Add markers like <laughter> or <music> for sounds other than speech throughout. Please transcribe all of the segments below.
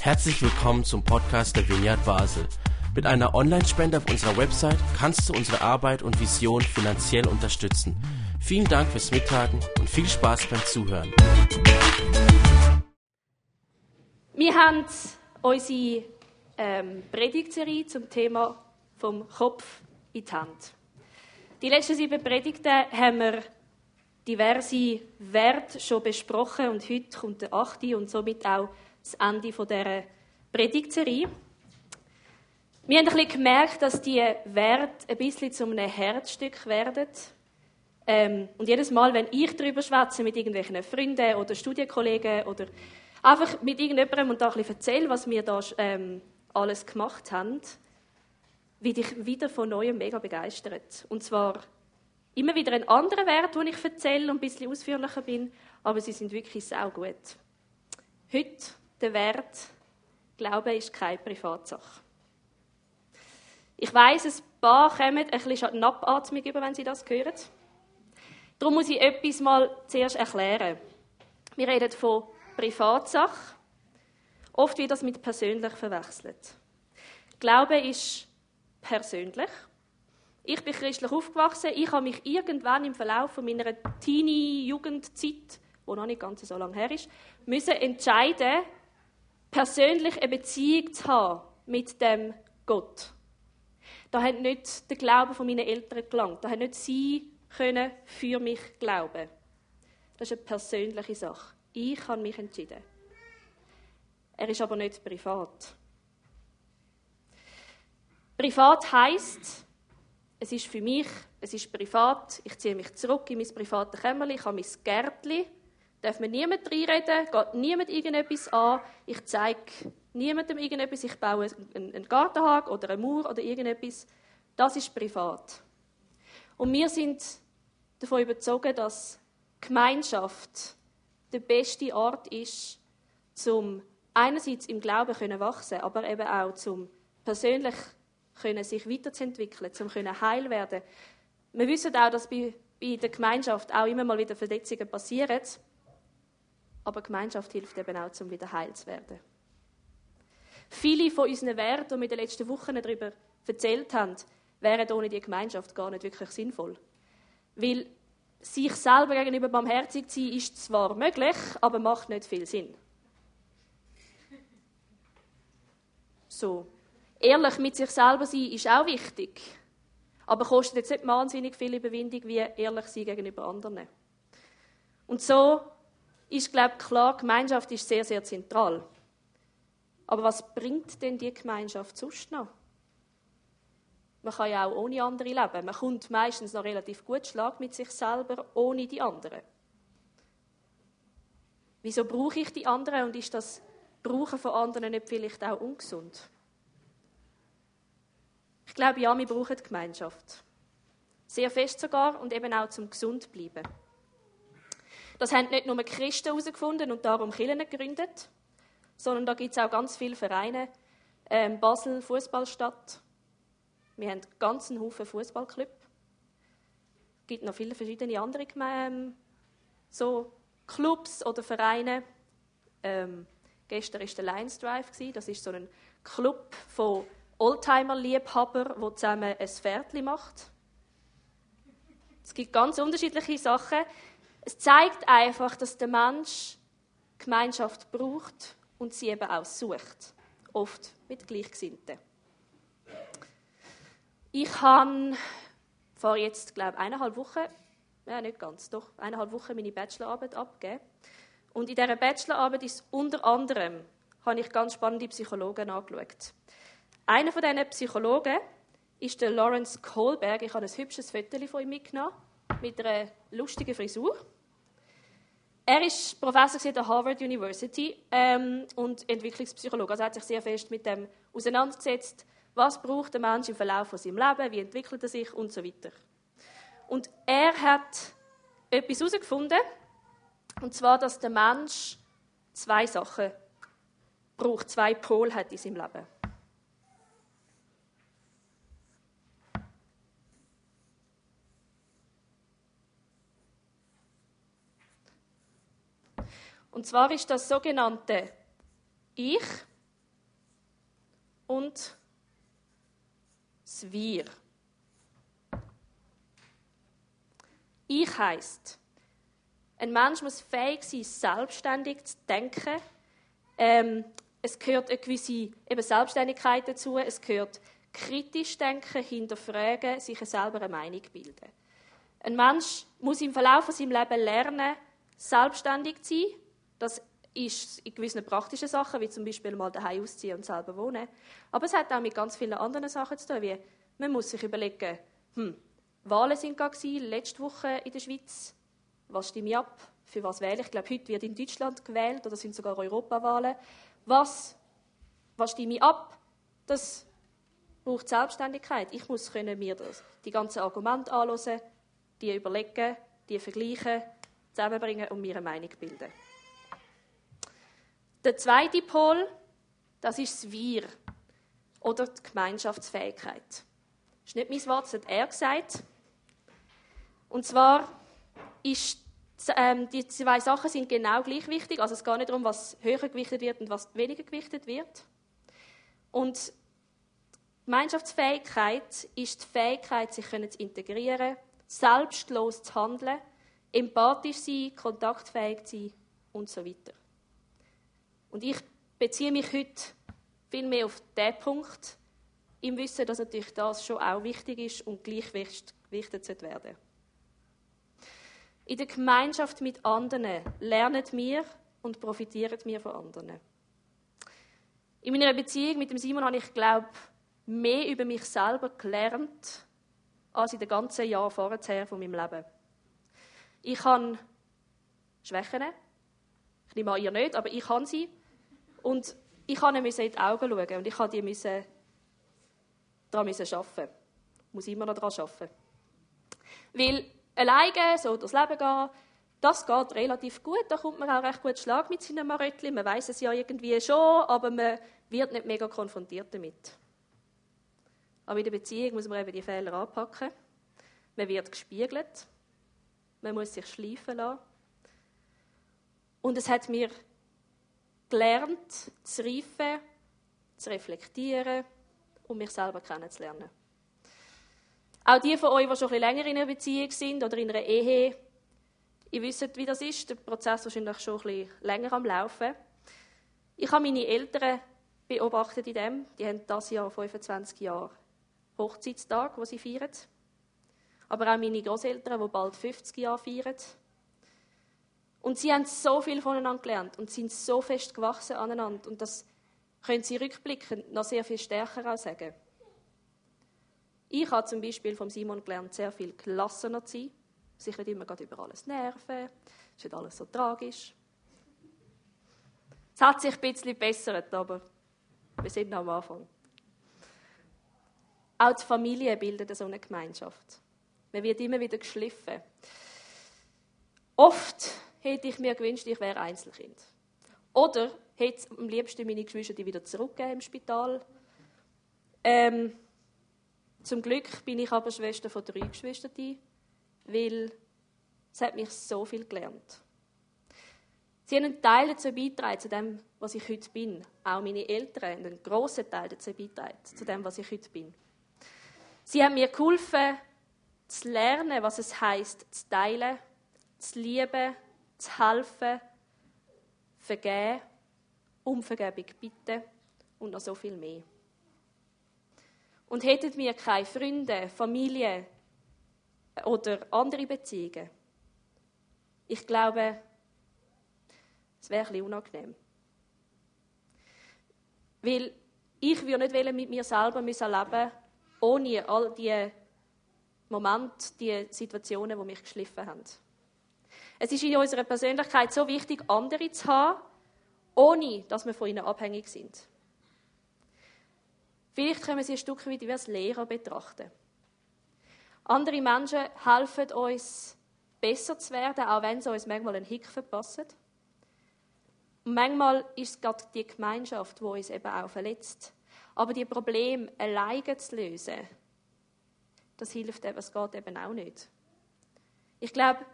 Herzlich willkommen zum Podcast der Vineyard Basel. Mit einer Online-Spende auf unserer Website kannst du unsere Arbeit und Vision finanziell unterstützen. Vielen Dank fürs Mittagen und viel Spaß beim Zuhören. Wir haben unsere ähm, Predigtserie zum Thema vom Kopf in die Hand. Die letzten sieben Predigten haben wir diverse Werte schon besprochen und heute kommt der achte und somit auch das Ende dieser Predigtserie. Wir haben ein bisschen gemerkt, dass die Werte ein bisschen zu einem Herzstück werden. Ähm, und jedes Mal, wenn ich darüber schwätze mit irgendwelchen Freunden oder Studienkollegen oder einfach mit irgendjemandem und da ein bisschen erzähle, was wir da ähm, alles gemacht haben, werde ich wieder von Neuem mega begeistert. Und zwar immer wieder ein anderer Wert, den ich erzähle und ein bisschen ausführlicher bin, aber sie sind wirklich sehr gut. Heute der Wert, Glaube ist keine Privatsache. Ich weiß, ein paar kommen ein bisschen Schnappatmung über, wenn sie das hören. Darum muss ich etwas mal zuerst erklären. Wir reden von Privatsache. Oft wird das mit persönlich verwechselt. Glaube ist persönlich. Ich bin christlich aufgewachsen. Ich habe mich irgendwann im Verlauf meiner Teenie-Jugendzeit, wo noch nicht ganz so lange her ist, müssen entscheiden, persönlich eine Beziehung zu haben mit dem Gott. Da hat nicht der Glaube von meinen Eltern gelangt. Da hat nicht sie können für mich glauben. Das ist eine persönliche Sache. Ich habe mich entschieden. Er ist aber nicht privat. Privat heißt, es ist für mich, es ist privat. Ich ziehe mich zurück in mein privates Kämmerchen, ich habe mein Gärtchen, darf mir niemand reinreden, geht niemand irgendetwas an. Ich zeige niemandem irgendetwas, ich baue einen Gartenhag oder eine Mauer oder irgendetwas. Das ist privat. Und wir sind davon überzeugt, dass Gemeinschaft der beste Ort ist, zum einerseits im Glauben wachsen, aber eben auch zum persönlich können sich weiterzuentwickeln, zum können heil werden. Wir wissen auch, dass bei, bei der Gemeinschaft auch immer mal wieder Verletzungen passieren, aber Gemeinschaft hilft eben auch, zum wieder heil zu werden. Viele von unseren Werten, die wir in den letzten Wochen darüber erzählt haben, wären ohne die Gemeinschaft gar nicht wirklich sinnvoll. Weil sich selber gegenüber barmherzig zu sein, ist zwar möglich, aber macht nicht viel Sinn. So. Ehrlich mit sich selber sein ist auch wichtig, aber kostet jetzt nicht wahnsinnig viel Überwindung wie ehrlich sein gegenüber anderen. Und so ist, glaube ich, klar, Gemeinschaft ist sehr, sehr zentral. Aber was bringt denn die Gemeinschaft sonst noch? Man kann ja auch ohne andere leben. Man kommt meistens noch relativ gut Schlag mit sich selber, ohne die anderen. Wieso brauche ich die anderen und ist das Brauchen von anderen nicht vielleicht auch ungesund? Ich glaube, ja, wir brauchen die Gemeinschaft. Sehr fest sogar und eben auch zum gesund bleiben. Das haben nicht nur Christen herausgefunden und darum Kirchen gegründet, sondern da gibt es auch ganz viele Vereine. Ähm, Basel Fußballstadt, wir haben einen ganzen Haufen Fußballclub. Es gibt noch viele verschiedene andere ähm, so Clubs oder Vereine. Ähm, gestern war der Lions Drive. Das ist so ein Club von Oldtimer-Liebhabern, der zusammen ein Pferdchen macht. Es gibt ganz unterschiedliche Sachen. Es zeigt einfach, dass der Mensch Gemeinschaft braucht und sie eben auch sucht. Oft mit Gleichgesinnten. Ich habe vor jetzt, glaube ich, eineinhalb Wochen, ja nicht ganz, doch eineinhalb Wochen meine Bachelorarbeit abgegeben. Und in dieser Bachelorarbeit ist unter anderem, habe ich ganz spannende Psychologen angeschaut. Einer von diesen Psychologen ist der Lawrence Kohlberg. Ich habe ein hübsches Foto von ihm mitgenommen, mit einer lustigen Frisur. Er ist Professor an der Harvard University ähm, und Entwicklungspsychologe. Also er hat sich sehr fest mit dem auseinandergesetzt, was braucht der Mensch im Verlauf von seinem Leben? Wie entwickelt er sich? Und so weiter. Und er hat etwas herausgefunden, und zwar, dass der Mensch zwei Sachen braucht, zwei Pole hat in seinem Leben. Und zwar ist das sogenannte ich und das Wir. Ich heißt, ein Mensch muss fähig sein, selbstständig zu denken. Ähm, es gehört eine gewisse eben Selbstständigkeit dazu. Es gehört kritisch denken, hinterfragen, sich selber eine Meinung bilden. Ein Mensch muss im Verlauf seines Lebens lernen, selbstständig zu sein. Das ist in gewissen praktischen Sachen, wie zum Beispiel mal daheim ausziehen und selber wohnen. Aber es hat auch mit ganz vielen anderen Sachen zu tun, wie man muss sich überlegen, hm, Wahlen sind gerade letzte Woche in der Schweiz. Was stimme ich ab? Für was wähle ich? Ich glaube, heute wird in Deutschland gewählt oder sind sogar Europawahlen. Was, was stimme ich ab? Das braucht Selbstständigkeit. Ich muss können mir das, die ganzen Argumente anschauen, die überlegen, die vergleichen, zusammenbringen und mir eine Meinung bilden. Der zweite Pol, das ist das Wir oder die Gemeinschaftsfähigkeit. Das ist nicht mein Wort, das hat er gesagt. Und zwar ist ähm, die zwei Sachen sind genau gleich wichtig. Also es geht nicht darum, was höher gewichtet wird und was weniger gewichtet wird. Und Gemeinschaftsfähigkeit ist die Fähigkeit, sich zu integrieren, selbstlos zu handeln, empathisch sein, kontaktfähig zu sein und so weiter. Und ich beziehe mich heute viel mehr auf diesen Punkt, im Wissen, dass natürlich das schon auch wichtig ist und gleichgewichtet werden In der Gemeinschaft mit anderen lernen wir und profitieren wir von anderen. In meiner Beziehung mit dem Simon habe ich, glaube mehr über mich selber gelernt, als in den ganzen Jahren vorher von meinem Leben. Ich habe Schwächen, ich nehme an, ihr nicht, aber ich habe sie. Und ich musste ihnen in die Augen schauen und ich musste müssen, daran arbeiten. Ich muss immer noch daran arbeiten. Weil alleine so durchs Leben gehen, das geht relativ gut. Da kommt man auch recht gut Schlag mit seinen Maröttchen. Man weiß es ja irgendwie schon, aber man wird nicht mega konfrontiert damit. Aber in der Beziehung muss man eben die Fehler anpacken. Man wird gespiegelt. Man muss sich schleifen lassen. Und es hat mir gelernt, zu reifen, zu reflektieren und mich selber kennenzulernen. Auch die von euch, die schon ein bisschen länger in einer Beziehung sind oder in einer Ehe, ihr wisst, wie das ist. Der Prozess ist wahrscheinlich schon ein bisschen länger am Laufen. Ich habe meine Eltern beobachtet in dem. Die haben das Jahr 25 Jahre Hochzeitstag, wo sie feiern. Aber auch meine Großeltern, die bald 50 Jahre feiern. Und sie haben so viel voneinander gelernt und sind so fest gewachsen aneinander. Und das können sie rückblickend noch sehr viel stärker auch sagen. Ich habe zum Beispiel von Simon gelernt, sehr viel gelassener zu sein, sich nicht immer über alles nerven, es ist nicht alles so tragisch. Es hat sich ein bisschen gebessert, aber wir sind noch am Anfang. Auch die Familie bildet so eine Gemeinschaft. Man wird immer wieder geschliffen. Oft hätte ich mir gewünscht, ich wäre Einzelkind. Oder hätte am liebsten meine Geschwister wieder zurückgegeben im Spital. Ähm, zum Glück bin ich aber Schwester von drei Geschwistern, weil es hat mich so viel gelernt. Sie haben einen Teil dazu beigetragen, zu dem, was ich heute bin. Auch meine Eltern haben einen grossen Teil dazu beigetragen, zu dem, was ich heute bin. Sie haben mir geholfen, zu lernen, was es heißt, zu teilen, zu lieben, zu helfen, vergeben, um Vergebung bitten und noch so viel mehr. Und hätten wir keine Freunde, Familie oder andere Beziehungen, ich glaube, es wäre ein unangenehm. Weil ich würde nicht mit mir selber leben ohne all die Momente, die Situationen, die mich geschliffen haben. Es ist in unserer Persönlichkeit so wichtig, andere zu haben, ohne dass wir von ihnen abhängig sind. Vielleicht können wir sie ein Stück weit wie als Lehrer betrachten. Andere Menschen helfen uns, besser zu werden, auch wenn sie uns manchmal einen Hick verpassen. Und manchmal ist es gerade die Gemeinschaft, die uns eben auch verletzt. Aber die Probleme alleine zu lösen, das hilft eben, es geht eben auch nicht. Ich glaube,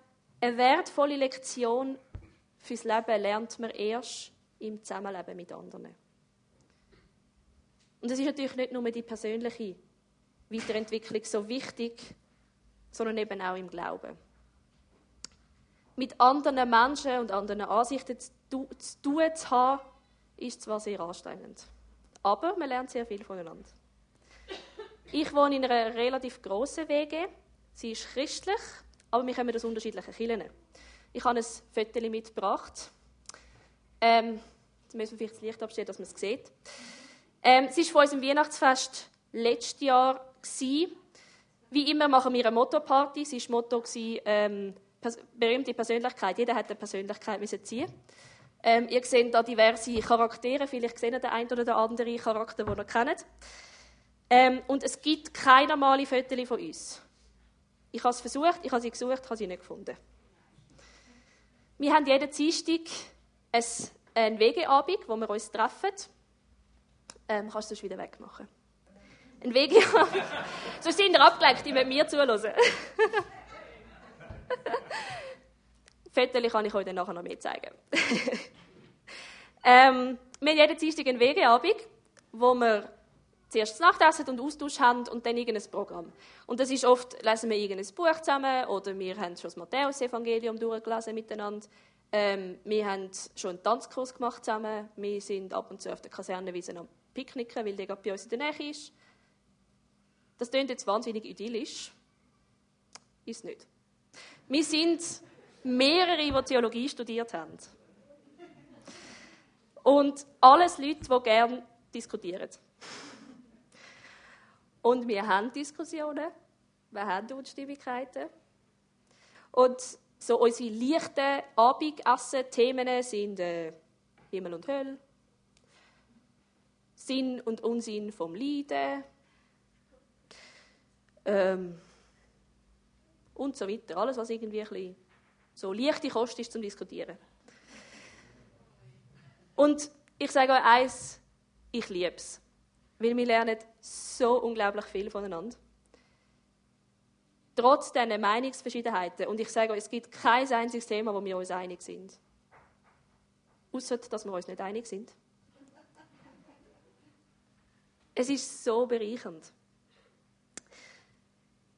eine wertvolle Lektion fürs Leben lernt man erst im Zusammenleben mit anderen. Und es ist natürlich nicht nur die persönliche Weiterentwicklung so wichtig, sondern eben auch im Glauben. Mit anderen Menschen und anderen Ansichten zu tun zu haben, ist zwar sehr anstrengend, aber man lernt sehr viel voneinander. Ich wohne in einer relativ grossen WG. Sie ist christlich, aber wir kommen aus unterschiedlichen Kirchen. Ich habe ein Foto mitgebracht. Ähm, jetzt müssen wir vielleicht das Licht abstellen, dass man es sieht. Ähm, es war von unserem Weihnachtsfest letztes Jahr. Gewesen. Wie immer machen wir eine Motto-Party. War Motto ähm, berühmte Persönlichkeit. Jeder hat eine Persönlichkeit müssen ziehen. Ähm, ihr seht da diverse Charaktere. Vielleicht sehen der ein oder der andere Charakter, den ihr kennt. Ähm, und es gibt keine normale Fotos von uns. Ich habe es versucht, ich habe sie gesucht, habe sie nicht gefunden. Wir haben jeden Dienstag einen Wegeabend, wo wir uns treffen. Ähm, kannst du es wieder wegmachen? Ein Wegeabend. <laughs> Sonst sind ihr abgelenkt, die mit mir zuhören. <laughs> Fotos kann ich euch dann nachher noch mehr zeigen. <laughs> ähm, wir haben jeden Dienstag einen Wegeabend, wo wir zuerst Nachtessen und Austausch haben und dann irgendein Programm. Und das ist oft, lesen wir irgendein Buch zusammen oder wir haben schon das Matthäus-Evangelium durchgelesen miteinander. Ähm, wir haben schon einen Tanzkurs gemacht zusammen. Wir sind ab und zu auf der Kasernenwiese am Picknicken, weil die gerade bei uns in der Nähe ist. Das klingt jetzt wahnsinnig idyllisch. Ist nicht. Wir sind mehrere, die Theologie studiert haben. Und alles Leute, die gerne diskutieren. Und wir haben Diskussionen, wir haben Unstimmigkeiten. Und so unsere leichten Abendessen-Themen sind äh, Himmel und Hölle, Sinn und Unsinn vom Leiden ähm, und so weiter. Alles, was irgendwie ein bisschen so leichte Kost ist zum Diskutieren. Und ich sage euch eins, ich liebe es. Weil wir lernen so unglaublich viel voneinander. Trotz dieser Meinungsverschiedenheiten. Und ich sage euch, es gibt kein einziges Thema, wo wir uns einig sind. Außer, dass wir uns nicht einig sind. Es ist so bereichernd.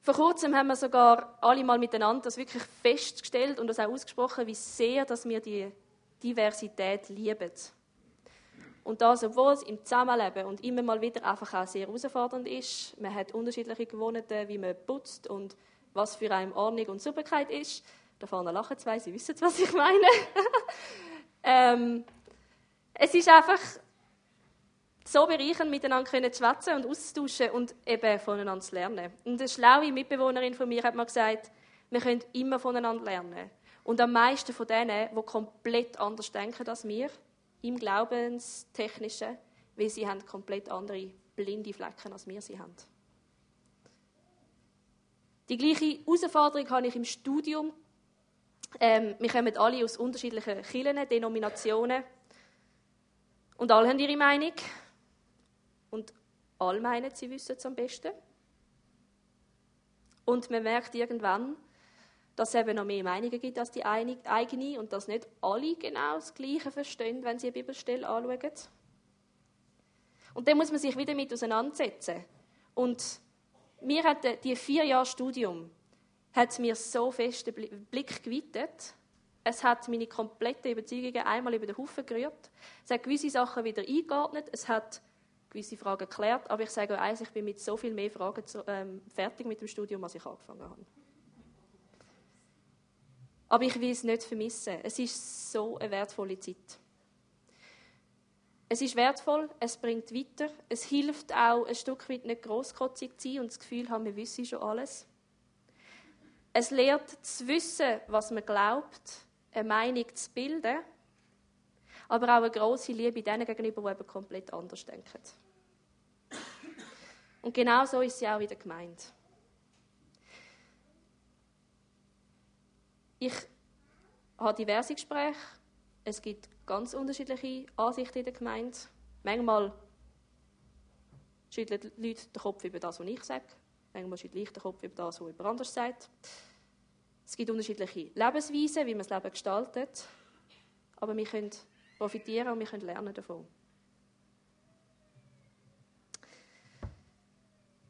Vor kurzem haben wir sogar alle mal miteinander das wirklich festgestellt und das auch ausgesprochen, wie sehr dass wir die Diversität lieben. Und das, obwohl es im Zusammenleben und immer mal wieder einfach auch sehr herausfordernd ist. Man hat unterschiedliche Gewohnheiten, wie man putzt und was für eine Ordnung und Sauberkeit ist. Da vorne lachen zwei, sie wissen, was ich meine. <laughs> ähm, es ist einfach so bereichernd, miteinander zu schwätzen und auszutauschen und eben voneinander zu lernen. Und eine schlaue Mitbewohnerin von mir hat mir gesagt, wir können immer voneinander lernen. Und am meisten von denen, die komplett anders denken als wir, im Glaubenstechnischen, weil sie haben komplett andere blinde Flecken, als wir sie haben. Die gleiche Herausforderung habe ich im Studium. Ähm, wir kommen alle aus unterschiedlichen Kirchen, Denominationen. Und alle haben ihre Meinung. Und alle meinen, sie wissen es am besten. Und man merkt irgendwann, dass es eben noch mehr Meinungen gibt als die eigene und dass nicht alle genau das Gleiche verstehen, wenn sie eine Bibelstelle anschauen. Und dann muss man sich wieder mit auseinandersetzen. Und mir hat die vier Jahre Studium hat mir so fest den Blick geweitet. Es hat meine kompletten Überzeugungen einmal über den Haufen gerührt. Es hat gewisse Sachen wieder eingeordnet. Es hat gewisse Fragen geklärt. Aber ich sage euch eins, ich bin mit so viel mehr Fragen zu, ähm, fertig mit dem Studium, als ich angefangen habe. Aber ich will es nicht vermissen. Es ist so eine wertvolle Zeit. Es ist wertvoll, es bringt weiter, es hilft auch ein Stück weit nicht grosskotzig zu sein und das Gefühl haben, wir wissen schon alles. Es lehrt zu wissen, was man glaubt, eine Meinung zu bilden, aber auch eine grosse Liebe denen gegenüber, die eben komplett anders denken. Und genau so ist sie auch wieder gemeint. Ich habe diverse Gespräche. Es gibt ganz unterschiedliche Ansichten in der Gemeinde. Manchmal schütteln die Leute den Kopf über das, was ich sage. Manchmal schütteln ich den Kopf über das, was jemand anders sagt. Es gibt unterschiedliche Lebensweisen, wie man das Leben gestaltet. Aber wir können profitieren und wir können lernen davon.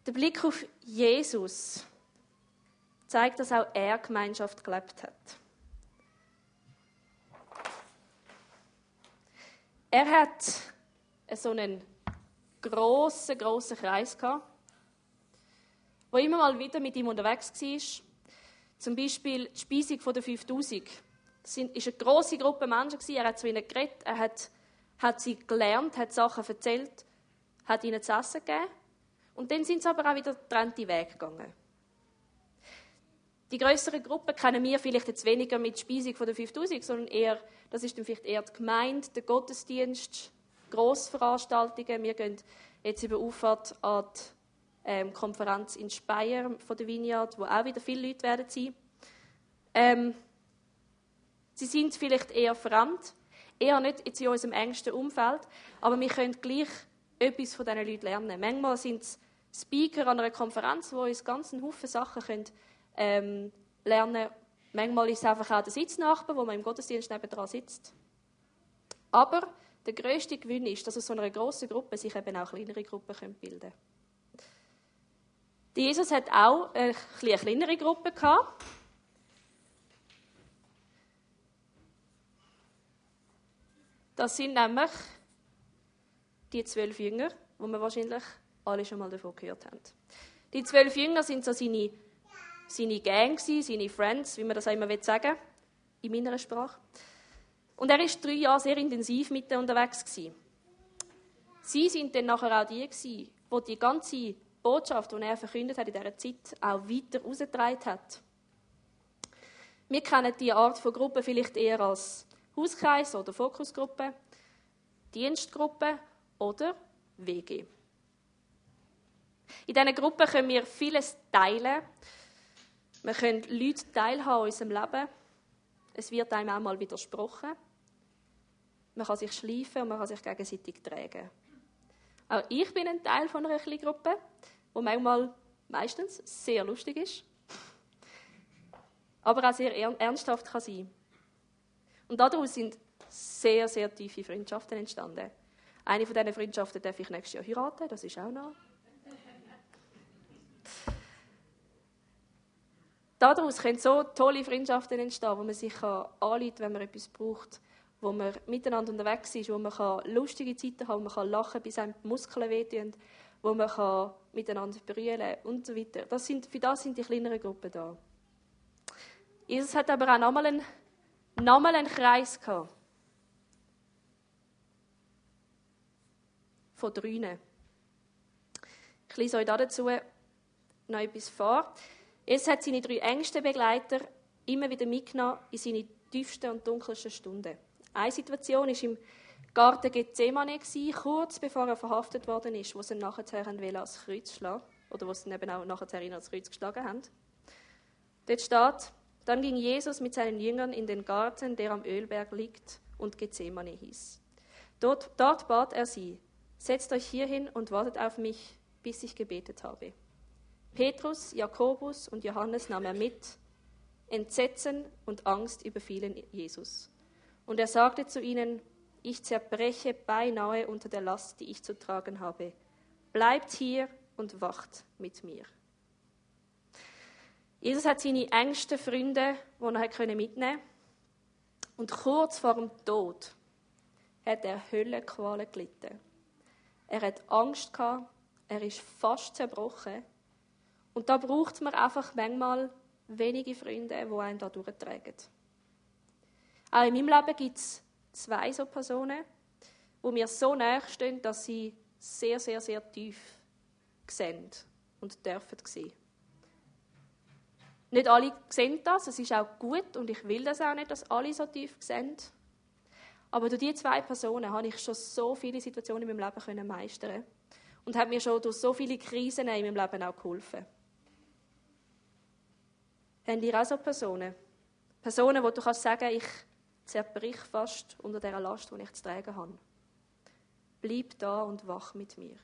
Der Blick auf Jesus zeigt, dass auch er Gemeinschaft gelebt hat. Er hat so einen grossen, grossen Kreis gehabt, wo immer mal wieder mit ihm unterwegs war. Zum Beispiel die Speisung der 5000. Das war eine grosse Gruppe Menschen. Er hat zu ihnen geredet, er hat, hat sie gelernt, hat Sachen erzählt, hat ihnen zu essen gegeben. Und dann sind sie aber auch wieder getrennte Wege gegangen. Die größeren Gruppen kennen wir vielleicht jetzt weniger mit Speisung von der 5000, sondern eher, das ist dann vielleicht eher die Gemeinde, der Gottesdienst, Grossveranstaltungen. Wir gehen jetzt über Auffahrt an die ähm, Konferenz in Speyer von der Vineyard, wo auch wieder viele Leute werden sein. Ähm, sie sind vielleicht eher fremd, eher nicht in unserem engsten Umfeld, aber wir können gleich etwas von diesen Leuten lernen. Manchmal sind es Speaker an einer Konferenz, wo uns ganz einen Haufen Sachen können, ähm, lernen Manchmal ist es einfach auch der Sitznachbar, wo man im Gottesdienst nebenan sitzt. Aber der größte Gewinn ist, dass aus so einer grossen Gruppe sich eben auch kleinere Gruppen bilden können. Jesus hat auch eine kleinere Gruppe gehabt. Das sind nämlich die zwölf Jünger, wo wir wahrscheinlich alle schon mal davon gehört haben. Die zwölf Jünger sind so seine, seine Gang, seine Friends, wie man das auch immer sagen in meiner Sprache. Und er war drei Jahre sehr intensiv mit ihnen unterwegs. Gewesen. Sie sind dann nachher auch die, gewesen, die die ganze Botschaft, die er verkündet hat in dieser Zeit, auch weiter herausgetragen hat. Wir kennen diese Art von Gruppe vielleicht eher als Hauskreis oder Fokusgruppe, Dienstgruppe oder WG. In diesen Gruppen können wir vieles teilen. Wir können Leute teilhaben an unserem Leben. Es wird einem auch mal widersprochen. Man kann sich schleifen und man kann sich gegenseitig tragen. Auch ich bin ein Teil von einer Gruppe, die manchmal, meistens, sehr lustig ist, aber auch sehr ernsthaft kann sein. Und daraus sind sehr, sehr tiefe Freundschaften entstanden. Eine von diesen Freundschaften darf ich nächstes Jahr heiraten, das ist auch noch. Daraus können so tolle Freundschaften entstehen, wo man sich anrufen wenn man etwas braucht, wo man miteinander unterwegs ist, wo man lustige Zeiten haben, wo man lachen bis einem die Muskeln wehtun, wo man miteinander brüllen und so weiter. Das sind, für das sind die kleineren Gruppen da. Jesus hat aber auch nochmal einen, nochmal einen Kreis gehabt. von drinnen. Ich lese euch dazu noch etwas vor. Es hat seine drei engsten Begleiter immer wieder mitgenommen in seine tiefsten und dunkelsten Stunden. Eine Situation war im Garten Gethsemane, kurz bevor er verhaftet worden ist, wo sie ihn nachher ans Kreuz schlagen oder wo sie ihn eben auch nachher ans Kreuz geschlagen haben. Dort steht, dann ging Jesus mit seinen Jüngern in den Garten, der am Ölberg liegt und Gethsemane hieß. Dort, dort bat er sie, Setzt euch hier hin und wartet auf mich, bis ich gebetet habe. Petrus, Jakobus und Johannes nahm er mit. Entsetzen und Angst überfielen Jesus. Und er sagte zu ihnen, ich zerbreche beinahe unter der Last, die ich zu tragen habe. Bleibt hier und wacht mit mir. Jesus hat seine engsten Freunde, die er mitnehmen konnte. Und kurz vor dem Tod hat er Höllenqualen gelitten. Er hat Angst gehabt, er ist fast zerbrochen. Und da braucht man einfach manchmal wenige Freunde, die einen da durchtragen. Auch in meinem Leben gibt es zwei so Personen, wo mir so nahe stehen, dass sie sehr, sehr, sehr tief sehen und dürfen sehen. Nicht alle sehen das, es ist auch gut und ich will das auch nicht, dass alle so tief sehen. Aber durch diese zwei Personen habe ich schon so viele Situationen in meinem Leben meistern und habe mir schon durch so viele Krisen in meinem Leben auch geholfen. Haben ihr auch so Personen? Personen, wo du kannst sagen, ich zerbrich fast unter der Last, die ich zu tragen habe. Bleib da und wach mit mir.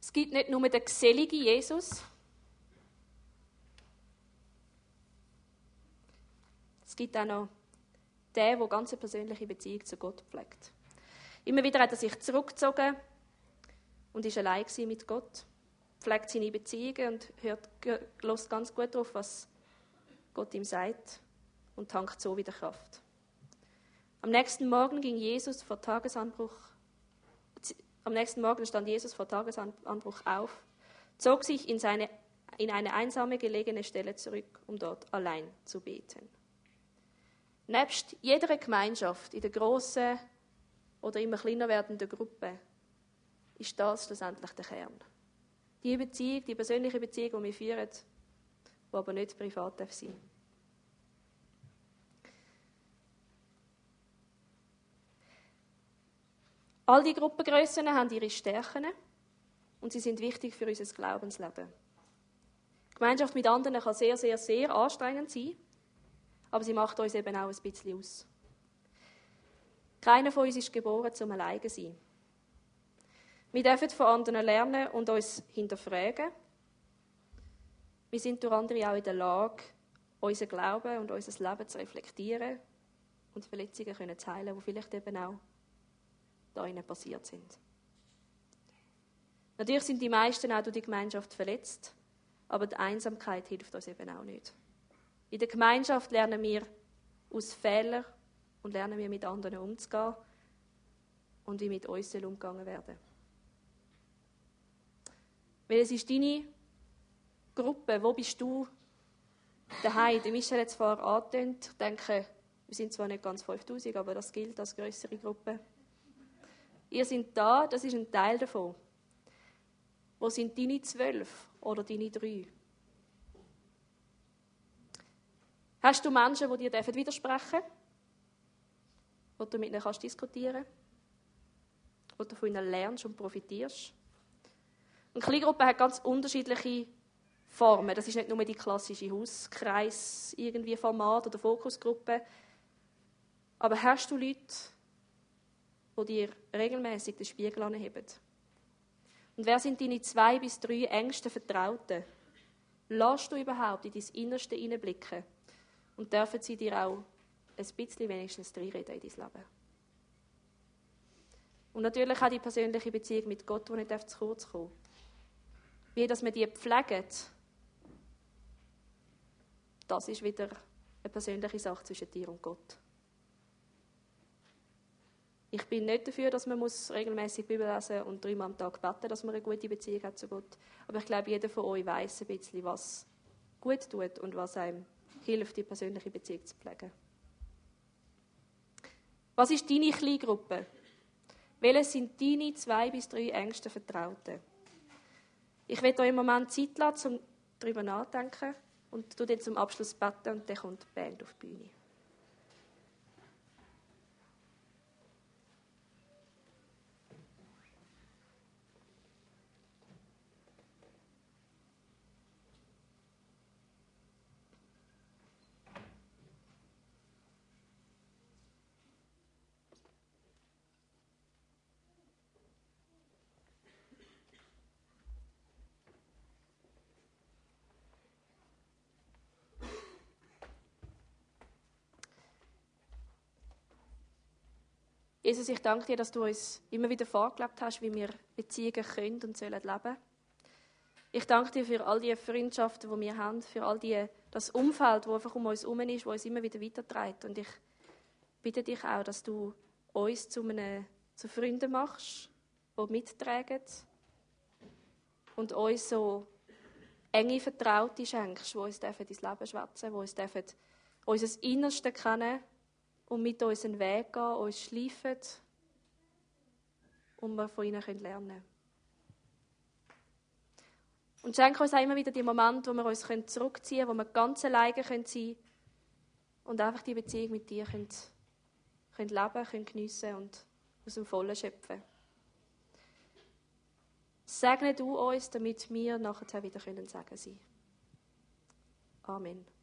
Es gibt nicht nur den geselligen Jesus, Es gibt auch noch den, der ganz persönliche Beziehung zu Gott pflegt. Immer wieder hat er sich zurückgezogen und ist allein mit Gott, pflegt seine Beziehungen und hört, hört ganz gut darauf, was Gott ihm sagt und tankt so wieder Kraft. Am nächsten Morgen ging Jesus vor Tagesanbruch, am nächsten Morgen stand Jesus vor Tagesanbruch auf, zog sich in, seine, in eine einsame gelegene Stelle zurück, um dort allein zu beten. Nebst jeder Gemeinschaft in der großen oder immer kleiner werdenden Gruppe ist das schlussendlich der Kern. Die Beziehung, die persönliche Beziehung, die wir führen, die aber nicht privat sein darf. All die Gruppengrößen haben ihre Stärken und sie sind wichtig für unser Glaubensleben. Die Gemeinschaft mit anderen kann sehr, sehr, sehr anstrengend sein, aber sie macht uns eben auch ein bisschen aus. Keiner von uns ist geboren zum Alleine zu sein. Wir dürfen von anderen lernen und uns hinterfragen. Wir sind durch andere auch in der Lage, unser Glauben und unser Leben zu reflektieren und Verletzungen zu heilen, die vielleicht eben auch da ihnen passiert sind. Natürlich sind die meisten auch durch die Gemeinschaft verletzt, aber die Einsamkeit hilft uns eben auch nicht. In der Gemeinschaft lernen wir aus Fehlern und lernen wir mit anderen umzugehen und wie mit uns umgegangen werden. Weil es ist deine Gruppe, wo bist du daheim? Die Michelle hat es vorher angetönt. Ich denke, wir sind zwar nicht ganz 5000, aber das gilt als größere Gruppe. Ihr seid da, das ist ein Teil davon. Wo sind deine zwölf oder deine drei? Hast du Menschen, die dir widersprechen dürfen? Wo du mit ihnen kannst diskutieren Wo du von ihnen lernst und profitierst? Eine Kleingruppe hat ganz unterschiedliche Formen. Das ist nicht nur die klassische Hauskreis, irgendwie Format oder Fokusgruppe. Aber hast du Leute, die dir regelmäßig den Spiegel anheben. Und wer sind deine zwei bis drei engsten Vertrauten? Lass du überhaupt in dein Innerste hineinblicken und dürfen sie dir auch ein bisschen wenigstens reinreden in dein Leben. Und natürlich auch die persönliche Beziehung mit Gott, die nicht zu kurz kommen Wie dass wir die pflegen, das ist wieder eine persönliche Sache zwischen dir und Gott. Ich bin nicht dafür, dass man muss regelmäßig Bibel lesen und dreimal am Tag beten, dass man eine gute Beziehung hat zu Gott. Aber ich glaube, jeder von euch weiß ein bisschen, was gut tut und was einem hilft, die persönliche Beziehung zu pflegen. Was ist deine Kleingruppe? Welche sind deine zwei bis drei engsten Vertrauten? Ich werde euch im Moment Zeit lassen, um darüber nachzudenken und du dann zum Abschluss beten und dann kommt die Band auf die Bühne. Jesus, ich danke dir, dass du uns immer wieder vorgelebt hast, wie wir Beziehungen können und sollen leben. Ich danke dir für all die Freundschaften, die wir haben, für all die, das Umfeld, das einfach um uns herum ist, das uns immer wieder weiterträgt. Und ich bitte dich auch, dass du uns zu, einem, zu Freunden machst, die mittragen und uns so enge Vertraute schenkst, die uns dein Leben schwätzen, die uns unser Innerste kennen und mit uns einen Weg gehen, uns schleifen und wir von ihnen lernen können. Und schenke uns auch immer wieder die Momente, wo wir uns zurückziehen können, wo wir ganz alleine sein können und einfach die Beziehung mit dir können, können leben können, geniessen und aus dem Vollen schöpfen. Segne du uns, damit wir nachher wieder sagen können. Amen.